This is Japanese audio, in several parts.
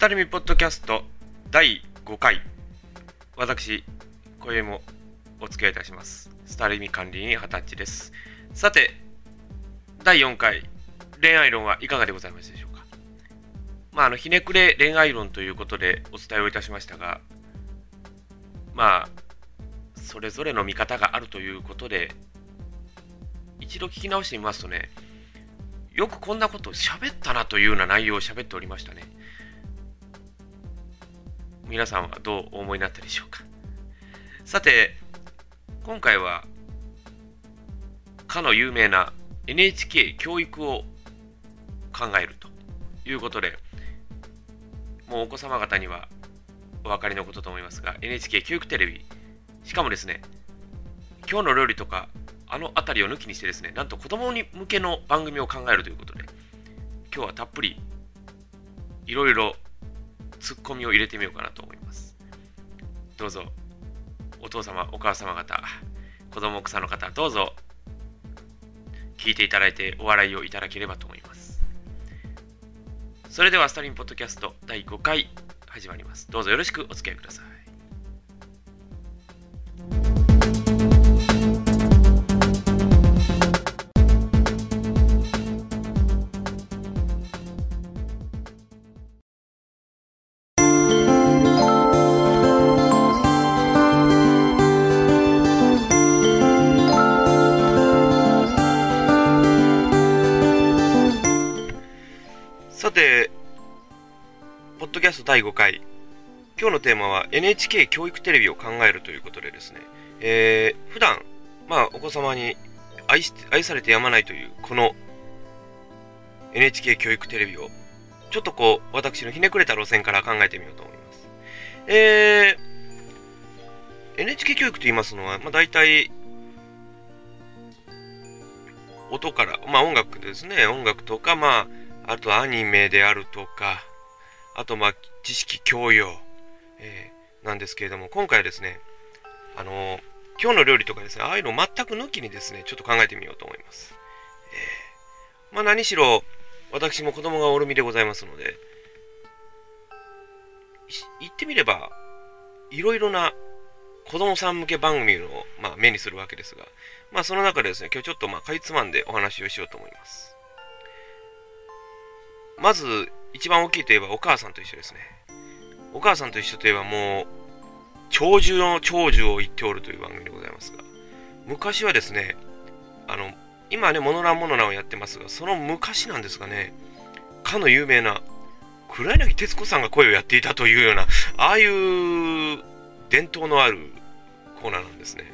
スタルミポッドキャスト第5回。私今宵もお付き合いいたします。スタルミ管理員二十歳です。さて第4回。恋愛論はいかがでございましたでしょうか？まああのひねくれ恋愛論ということでお伝えをいたしましたがまあそれぞれの見方があるということで一度聞き直してみますとねよくこんなことを喋ったなというような内容を喋っておりましたね。皆さんはどうお思いになったでしょうか？さて、今回は、かの有名な NHK 教育を考えるということで、もうお子様方にはお分かりのことと思いますが、NHK 教育テレビ、しかもですね、今日の料理とかあの辺りを抜きにしてですね、なんと子供に向けの番組を考えるということで、今日はたっぷりいろいろツッコミを入れてみようかなと思います。どうぞ、お父様、お母様方、子供草の方、どうぞ聞いていただいてお笑いをいただければと思います。それでは、スタリンポッドキャスト第5回始まります。どうぞよろしくお付き合いください。第5回。今日のテーマは NHK 教育テレビを考えるということでですね、えー、普段まあお子様に愛し愛されてやまないというこの NHK 教育テレビをちょっとこう私のひねくれた路線から考えてみようと思います。えー、NHK 教育と言いますのは、まあ、大体音から、まあ音楽ですね、音楽とか、まあ、あとアニメであるとか、あと、まあ、知識教養、えー、なんですけれども、今回はですね、あのー、今日の料理とかですね、ああいうの全く抜きにですね、ちょっと考えてみようと思います。えー、まあ、何しろ、私も子供がおる身でございますので、言ってみれば、いろいろな子供さん向け番組を、まあ、目にするわけですが、まあ、その中でですね、今日ちょっと、まあ、かいつまんでお話をしようと思います。まず、一番大きいといえばお母さんと一緒ですね。お母さんと一緒といえばもう、長寿の長寿を言っておるという番組でございますが、昔はですね、あの、今ね、モノランモノランをやってますが、その昔なんですがね、かの有名な、黒柳徹子さんが声をやっていたというような、ああいう伝統のあるコーナーなんですね。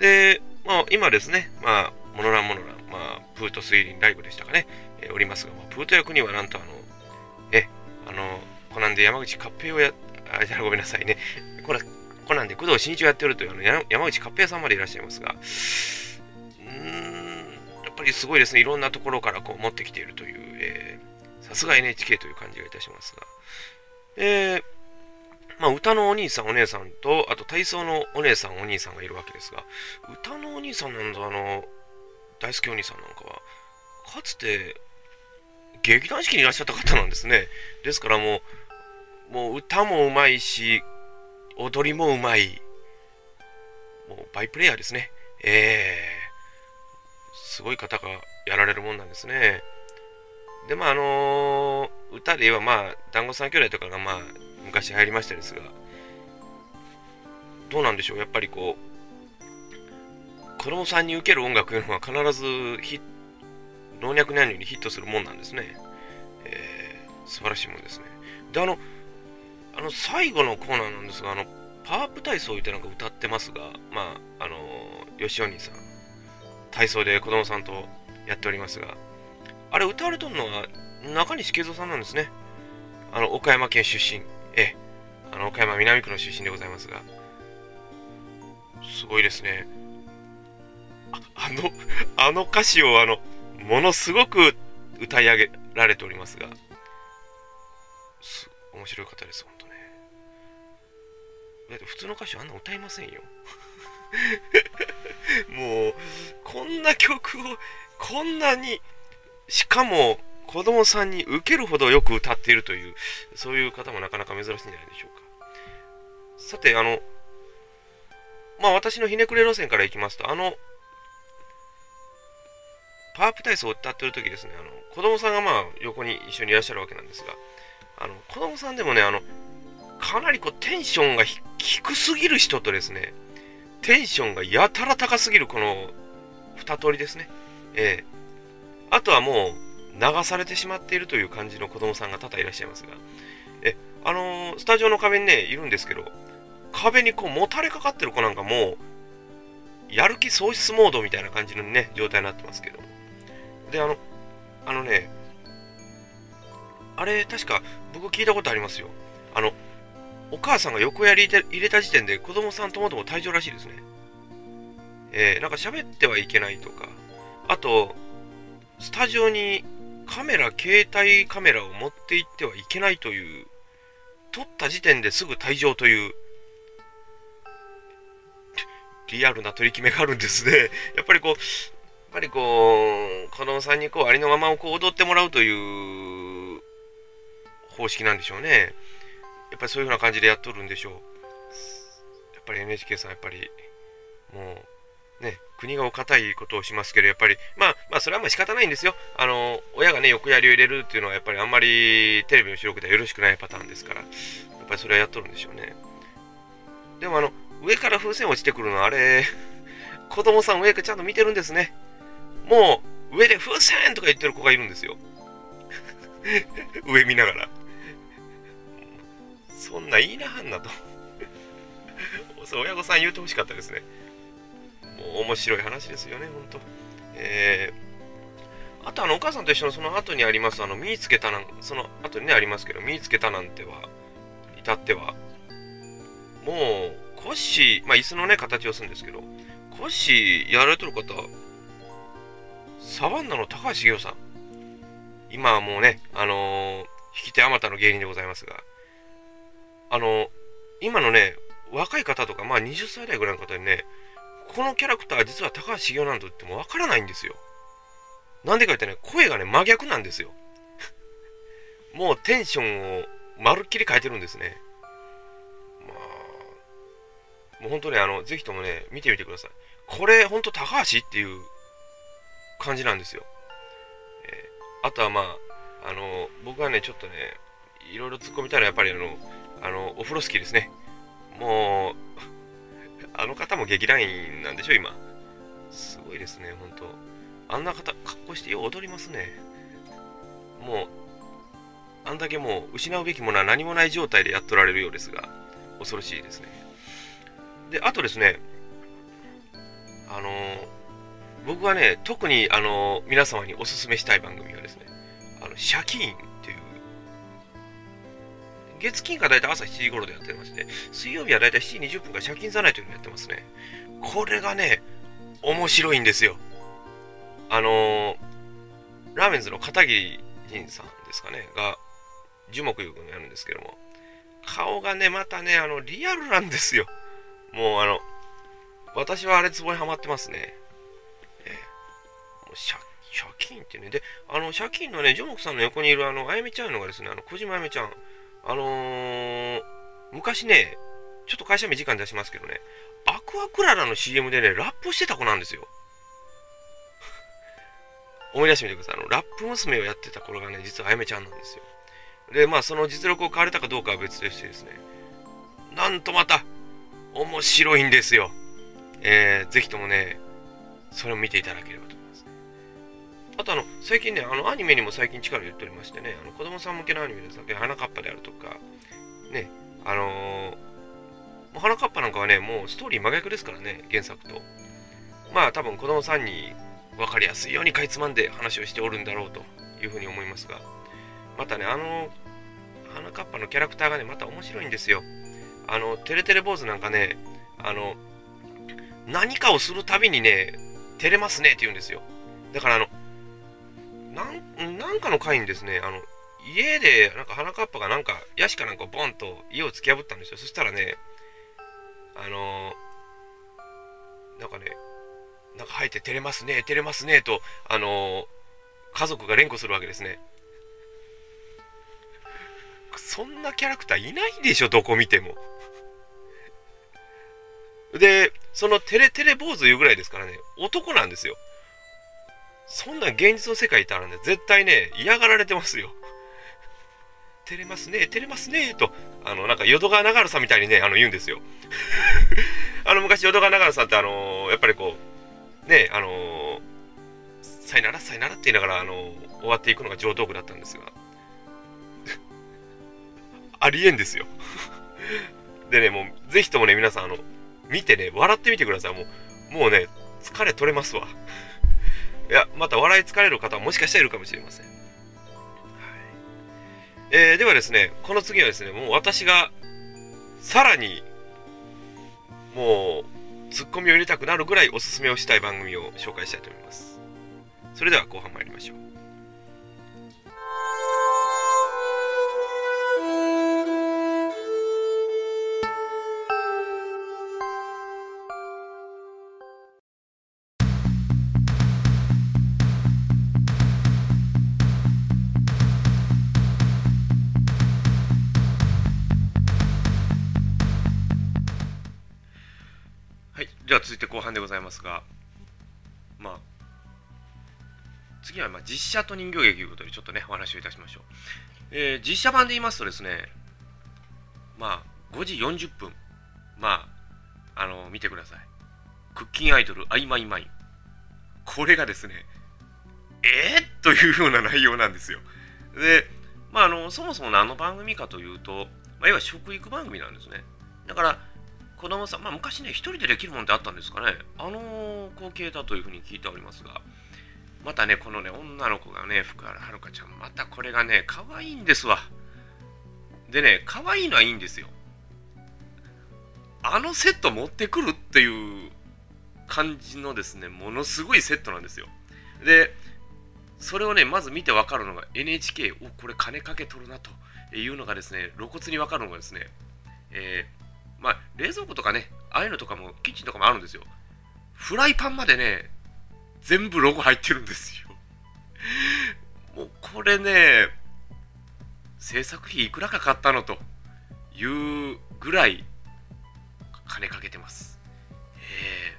で、まあ、今ですね、まあ、モノランモノラン、まあ、プート推理ライブでしたかね、え、おりますが、まあ、プート役にはなんとあの、え、あの、コナンで山口カッペイをや、あ、じゃごめんなさいね。これ、コナンで工藤新一をやってるというあの山口カッペイさんまでいらっしゃいますが、うーん、やっぱりすごいですね。いろんなところからこう持ってきているという、えさすが NHK という感じがいたしますが。えー、まあ、歌のお兄さん、お姉さんと、あと体操のお姉さん、お兄さんがいるわけですが、歌のお兄さんなんだ、あの、大好きお兄さんなんかは、かつて劇団四季にいらっしゃった方なんですね。ですからもう、もう歌もうまいし、踊りもうまい。もうバイプレイヤーですね。えー、すごい方がやられるもんなんですね。で、まあ、あのー、歌で言えば、まあ、団子三兄弟とかが、まあ、昔入りましたですが、どうなんでしょう、やっぱりこう、子供さんに受ける音楽というのは必ずヒット老若男女にヒットするもんなんですね。えー、素晴らしいもんですね。で、あの、あの、最後のコーナーなんですが、あの、パワーアップ体操ってなんか歌ってますが、まあ、あの、吉鬼さん、体操で子供さんとやっておりますが、あれ歌われとるのは中西慶三さんなんですね。あの、岡山県出身、え、あの、岡山南区の出身でございますが、すごいですね。ああの、あの歌詞をあの、ものすごく歌い上げられておりますが、す面白い方です、本当ね。だって普通の歌手あんな歌いませんよ。もう、こんな曲を、こんなに、しかも、子供さんに受けるほどよく歌っているという、そういう方もなかなか珍しいんじゃないでしょうか。さて、あの、まあ私のひねくれ路線からいきますと、あの、パワープ体操を歌ってる時ですね、あの、子供さんがまあ横に一緒にいらっしゃるわけなんですが、あの、子供さんでもね、あの、かなりこうテンションが低すぎる人とですね、テンションがやたら高すぎるこの二通りですね。ええあとはもう流されてしまっているという感じの子供さんが多々いらっしゃいますが、え、あのー、スタジオの壁にね、いるんですけど、壁にこうもたれかかってる子なんかもう、やる気喪失モードみたいな感じのね、状態になってますけど。で、あの、あのね、あれ、確か僕聞いたことありますよ。あの、お母さんが横やり入れた時点で子供さんともとも退場らしいですね。えー、なんか喋ってはいけないとか、あと、スタジオにカメラ、携帯カメラを持って行ってはいけないという、撮った時点ですぐ退場という、リアルな取り決めがあるんですね。やっぱりこう、っぱりこう、子供さんにこう、ありのままをこう踊ってもらうという方式なんでしょうね。やっぱりそういう風な感じでやっとるんでしょう。やっぱり NHK さん、やっぱり、もう、ね、国がお堅いことをしますけど、やっぱり、まあ、まあ、それはまあ仕方ないんですよ。あの、親がね、横やりを入れるっていうのは、やっぱりあんまりテレビの収録ではよろしくないパターンですから、やっぱりそれはやっとるんでしょうね。でも、あの、上から風船落ちてくるのは、あれ、子供さん上からちゃんと見てるんですね。もう、上で風船とか言ってる子がいるんですよ。上見ながら。そんないいなはんなと親御さん言うてほしかったですね。もう面白い話ですよね、ほんと。えー、あとあの、お母さんと一緒のその後にあります、あの、見つけたなん、その後にね、ありますけど、見つけたなんては、至っては、もう、コッシー、まあ、椅子のね、形をするんですけど、コッシーやられてる方、サバンナの高橋茂雄さん。今はもうね、あのー、引き手あまたの芸人でございますが、あの、今のね、若い方とか、まあ20歳代ぐらいの方にね、このキャラクター実は高橋茂雄なんと言ってもわからないんですよ。なんでか言ってね、声がね、真逆なんですよ。もうテンションをまるっきり変えてるんですね。まあ、もう本当ね、あの、ぜひともね、見てみてください。これ、ほんと高橋っていう感じなんですよ。えー、あとはまあ、あの、僕はね、ちょっとね、いろいろ突っ込みたらやっぱりあの、あの、お風呂好きですね。もう、あの方も劇団員なんでしょ、今。すごいですね、本当あんな方、格好してよう踊りますね。もう、あんだけもう失うべきものは何もない状態でやっとられるようですが、恐ろしいですね。で、あとですね、あのー、僕はね、特に、あの、皆様にお勧めしたい番組はですね、あの、シャキーンっていう月金が大体朝7時頃でやってまして、水曜日は大体7時20分から借金ざないというのをやってますね。これがね、面白いんですよ。あの、ラーメンズの片桐仁さんですかね、が、樹木優君やるんですけども、顔がね、またね、あの、リアルなんですよ。もうあの、私はあれツボにはまってますね。えー、もうシャシャキーンってね。で、あの、シャキーンのね、ジョモクさんの横にいるあの、あやめちゃんのがですね、あの、小島あやめちゃん。あのー、昔ね、ちょっと会社名時間出しますけどね、アクアクララの CM でね、ラップしてた子なんですよ。思い出してみてください。あの、ラップ娘をやってた頃がね、実はあやめちゃんなんですよ。で、まあ、その実力を買われたかどうかは別でしてですね、なんとまた、面白いんですよ。えー、ぜひともね、それを見ていただければとあとあの、最近ね、あの、アニメにも最近力言っておりましてね、あの子供さん向けのアニメでさ、花かっぱであるとか、ね、あのー、もう花かっぱなんかはね、もうストーリー真逆ですからね、原作と。まあ多分子供さんに分かりやすいようにかいつまんで話をしておるんだろうというふうに思いますが、またね、あの、花かっぱのキャラクターがね、また面白いんですよ。あの、てれてれ坊主なんかね、あの、何かをするたびにね、照れますねって言うんですよ。だからあの、なんなんかの回にですね、あの、家で、なんか花かっぱがなんか、ヤシかなんかボンと家を突き破ったんですよ。そしたらね、あのー、なんかね、なんか入って照れますね、照れますね、と、あのー、家族が連呼するわけですね。そんなキャラクターいないでしょ、どこ見ても。で、そのテレテレ坊主言うぐらいですからね、男なんですよ。そんな現実の世界いたらね、絶対ね、嫌がられてますよ。照れますね、照れますね、と、あの、なんか淀川長治さんみたいにね、あの、言うんですよ。あの、昔淀川長治さんって、あのー、やっぱりこう、ね、あのー、さよなら、さよならって言いながら、あのー、終わっていくのが上等句だったんですが、ありえんですよ。でね、もう、ぜひともね、皆さん、あの、見てね、笑ってみてください。もう、もうね、疲れ取れますわ。いや、また笑い疲れる方はもしかしたらいるかもしれません。えー、ではですね、この次はですね、もう私がさらにもうツッコミを入れたくなるぐらいおすすめをしたい番組を紹介したいと思います。それでは後半参りましょう。続いて後半でございますが、まあ、次はま実写と人形劇ということでちょっとね、お話をいたしましょう。えー、実写版で言いますとですね、まあ、5時40分、まあ、あの見てください。クッキンアイドル、アイマイマイン。これがですね、えー、というような内容なんですよ。で、まあ、あのそもそも何の番組かというと、まあ、要は食育番組なんですね。だから、子供さん、まあ、昔ね、一人でできるもんってあったんですかね。あの光景だというふうに聞いておりますが、またね、このね、女の子がね、福原遥ちゃん、またこれがね、可愛いんですわ。でね、可愛いのはいいんですよ。あのセット持ってくるっていう感じのですね、ものすごいセットなんですよ。で、それをね、まず見てわかるのが NHK、お、これ金かけとるなというのがですね、露骨にわかるのがですね、えー、冷蔵庫とかね、ああいうのとかも、キッチンとかもあるんですよ。フライパンまでね、全部ロゴ入ってるんですよ。もうこれね、制作費いくらかかったのというぐらい金かけてます。え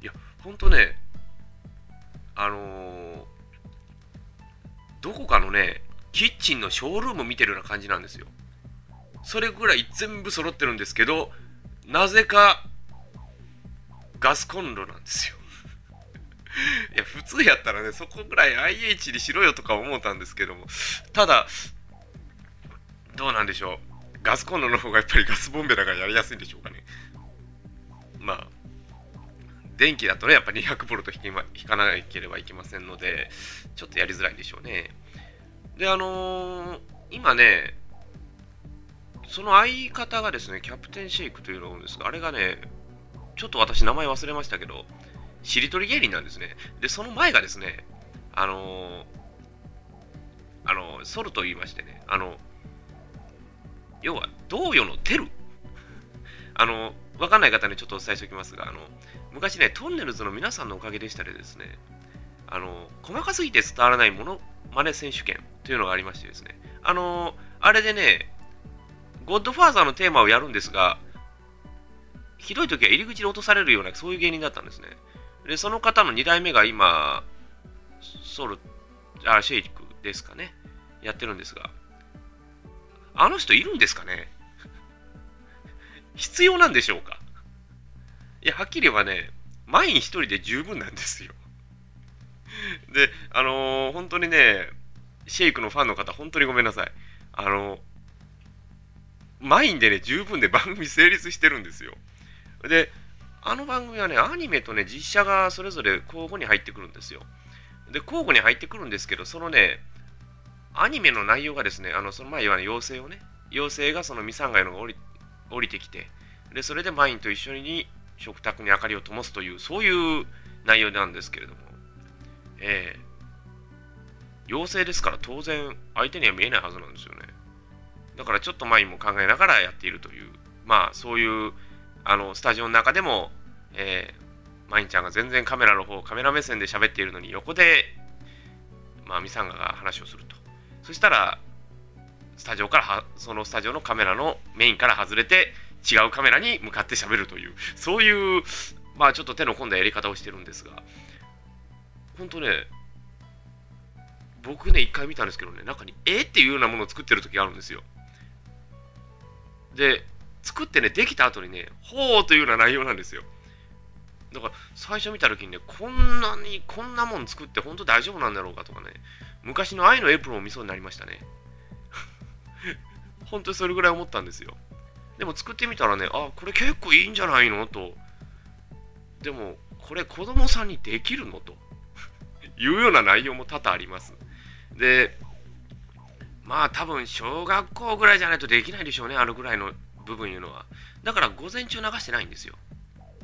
え、いや、ほんとね、あのー、どこかのね、キッチンのショールーム見てるような感じなんですよ。それぐらい全部揃ってるんですけど、なぜかガスコンロなんですよ。いや普通やったらねそこぐらい IH にしろよとか思ったんですけども。ただどうなんでしょう。ガスコンロの方がやっぱりガスボンベだからやりやすいんでしょうかね。まあ電気だとねやっぱ200ボルト引かなければいけませんのでちょっとやりづらいんでしょうね。であのー、今ねその相方がですね、キャプテンシェイクというのがあるんですが、あれがね、ちょっと私名前忘れましたけど、しりとり芸人なんですね。で、その前がですね、あのー、あのー、ソルと言いましてね、あの、要は、同様のテル。あの、わかんない方にちょっとお伝えしておきますが、あの、昔ね、トンネルズの皆さんのおかげでしたりですね、あの、細かすぎて伝わらないものまね選手権というのがありましてですね、あの、あれでね、ゴッドファーザーのテーマをやるんですが、ひどい時は入り口で落とされるような、そういう芸人だったんですね。で、その方の2代目が今、ソル、あ、シェイクですかね。やってるんですが、あの人いるんですかね？必要なんでしょうか？いや、はっきり言えばね、前に一人で十分なんですよ。で、あのー、本当にね、シェイクのファンの方、本当にごめんなさい。あのー、マインでね、十分で番組成立してるんですよ。で、あの番組はね、アニメとね、実写がそれぞれ交互に入ってくるんですよ。で、交互に入ってくるんですけど、そのね、アニメの内容がですね、あのその前は、ね、妖精をね、妖精がそのミサンガイのが降り降りてきて、で、それでマインと一緒に食卓に明かりを灯すという、そういう内容なんですけれども、えー、妖精ですから当然相手には見えないはずなんですよね。だからちょっと前も考えながらやっているという、まあそういうあのスタジオの中でも、えー、マインちゃんが全然カメラの方、カメラ目線で喋っているのに横で、まあミサンガが話をすると。そしたら、スタジオからはそのスタジオのカメラのメインから外れて違うカメラに向かって喋るというそういうまあちょっと手の込んだやり方をしてるんですが本当ね僕ね一回見たんですけどね中にえっていうようなものを作ってる時あるんですよで作ってねできた後にねほうというような内容なんですよ。だから最初見た時にねこんなにこんなもん作って本当大丈夫なんだろうかとかね昔の愛のエプロンを見そうになりましたね。本当にそれぐらい思ったんですよ。でも作ってみたらねあこれ結構いいんじゃないのと。でもこれ子供さんにできるのと。いうような内容も多々あります。でまあ多分小学校ぐらいじゃないとできないでしょうねあるぐらいの部分いうのは。だから午前中流してないんですよ。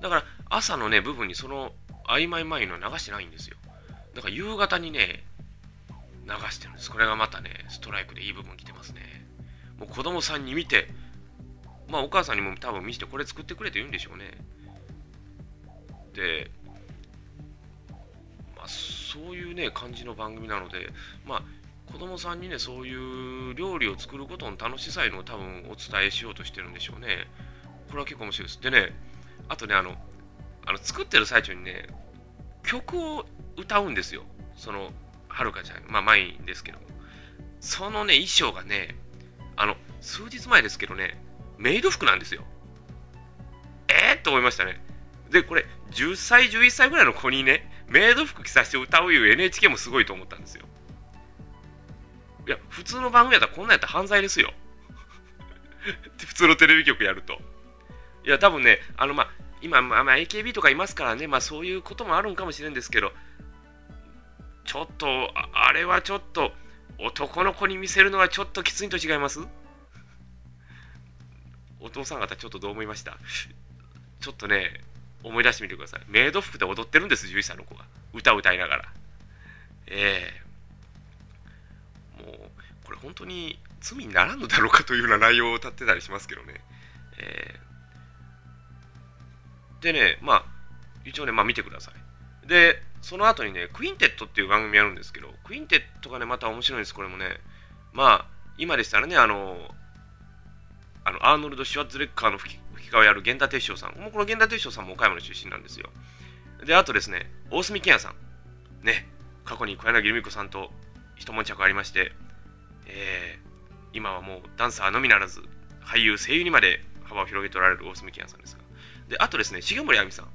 だから朝のね部分にその曖昧前の流してないんですよ。だから夕方にね流してるんです。これがまたねストライクでいい部分来てますね。もう子供さんに見てまあお母さんにも多分見せてこれ作ってくれて言うんでしょうね。でまあそういうね感じの番組なのでまあ子供さんにねそういう料理を作ることの楽しさいうのを多分お伝えしようとしてるんでしょうねこれは結構面白いですでねあとね、あの、あの作ってる最中にね、曲を歌うんですよ。その、はるかちゃん、まあ、マインですけど。そのね、衣装がね、あの、数日前ですけどね、メイド服なんですよ。えー、と思いましたね。で、これ、10歳、11歳ぐらいの子にね、メイド服着させて歌ういう NHK もすごいと思ったんですよ。いや、普通の番組やったらこんなんやったら犯罪ですよ。普通のテレビ局やると。いや、多分ね、あの、まあ、今、まあ、AKB とかいますからね、まあ、そういうこともあるんかもしれんですけど、ちょっと、あれはちょっと、男の子に見せるのはちょっときついと違います？お父さん方、ちょっとどう思いました？ちょっとね、思い出してみてください。メイド服で踊ってるんです、11歳の子が。歌を歌いながら。ええー、これ本当に罪にならんのだろうかというような内容を立ってたりしますけどね。えーでね、まあ、一応ね、まあ見てください。で、その後にね、クインテットっていう番組やるんですけど、クインテットがね、また面白いんです、これもね。まあ、今でしたらね、あの、あのアーノルド・シュワッツレッカーの吹き替えをやる源田鉄章さん。もうこの源田鉄章さんも岡山の出身なんですよ。で、あとですね、大隅健也さん。ね、過去に小柳ルミ子さんと一悶着ありまして、えー、今はもうダンサーのみならず、俳優、声優にまで幅を広げておられる大隅健也さんですが、で、あとですね、重森亜美さん。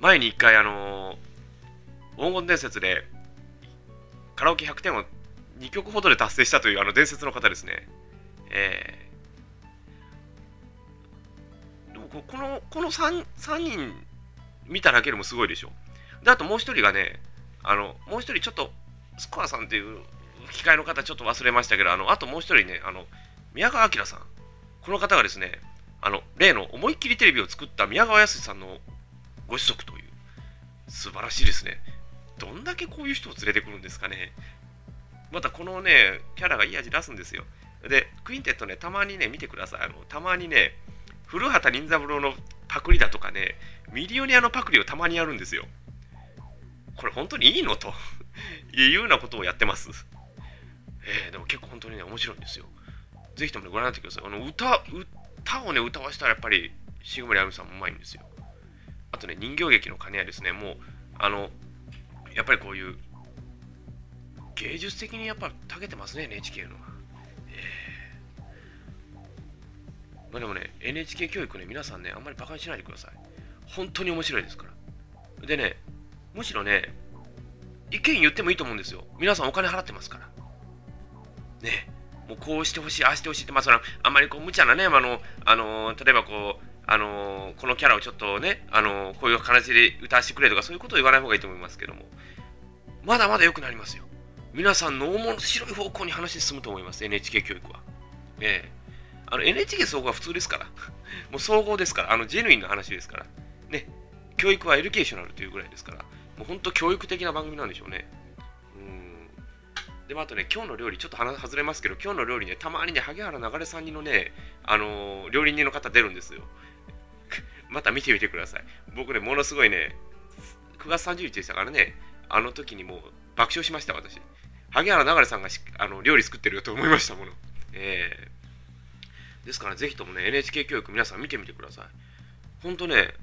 前に一回、あのー、黄金伝説でカラオケ100点を2曲ほどで達成したというあの伝説の方ですね。えー、でもこのこの 3, 3人見ただけでもすごいでしょ。で、あともう一人がね、あのもう一人ちょっと、スコアさんっていう吹き替えの方ちょっと忘れましたけど、あのあともう一人ね、あの宮川明さん。この方がですね、あの例の思いっきりテレビを作った宮川康さんのご子息という素晴らしいですね。どんだけこういう人を連れてくるんですかね。またこのねキャラがいい味出すんですよ。でクインテットねたまにね見てください。あのたまにね古畑任三郎のパクリだとかねミリオネアのパクリをたまにやるんですよ。これ本当にいいの？というようなことをやってます。えー、でも結構本当にね面白いんですよぜひとも、ね、ご覧になってくださいあの歌歌をね、歌わせたらやっぱり、重森亜美さんもうまいんですよ。あとね、人形劇の兼ね合いですね、もう、あの、やっぱりこういう、芸術的にやっぱ長けてますね、NHK のは。えー、まあでもね、NHK 教育ね、皆さんね、あんまり馬鹿にしないでください。本当に面白いですから。でね、むしろね、意見言ってもいいと思うんですよ。皆さんお金払ってますから。ね。もうこうしてほしい、ああしてほしいって、まあ、そのあんまりこう無茶なね、あのあの例えばこう、あのこのキャラをちょっとね、あのこういう形で歌わせてくれとか、そういうことを言わない方がいいと思いますけども、まだまだ良くなりますよ。皆さんの面白い方向に話進むと思います、NHK 教育は。ええあの NHK 総合は普通ですから。もう総合ですから。あのジェヌインの話ですから。ね。教育は educational というぐらいですから。もう本当教育的な番組なんでしょうね。で、あとね、今日の料理、ちょっと話外れますけど、今日の料理ね、たまにね、萩原流さんにのね、あのー、料理人の方出るんですよ。また見てみてください。僕ね、ものすごいね、9月30日でしたからね、あの時にもう爆笑しました、私。萩原流さんがあの料理作ってるよと思いましたもの。えー、ですからぜひともね、NHK 教育皆さん見てみてください。ほんとね、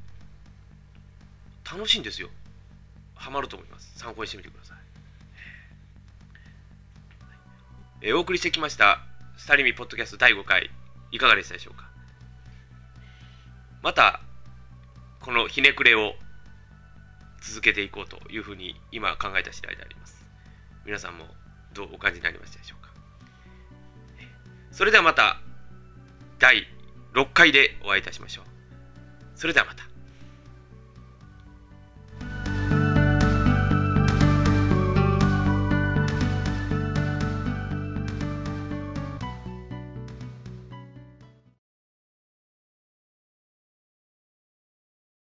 楽しいんですよ。ハマると思います。参考にしてみてください。えー、お送りしてきました、スタリミポッドキャスト第5回、いかがでしたでしょうか？また、このひねくれを続けていこうというふうに今考えた次第であります。皆さんもどうお感じになりましたでしょうか？それではまた第6回でお会いいたしましょう。それではまた。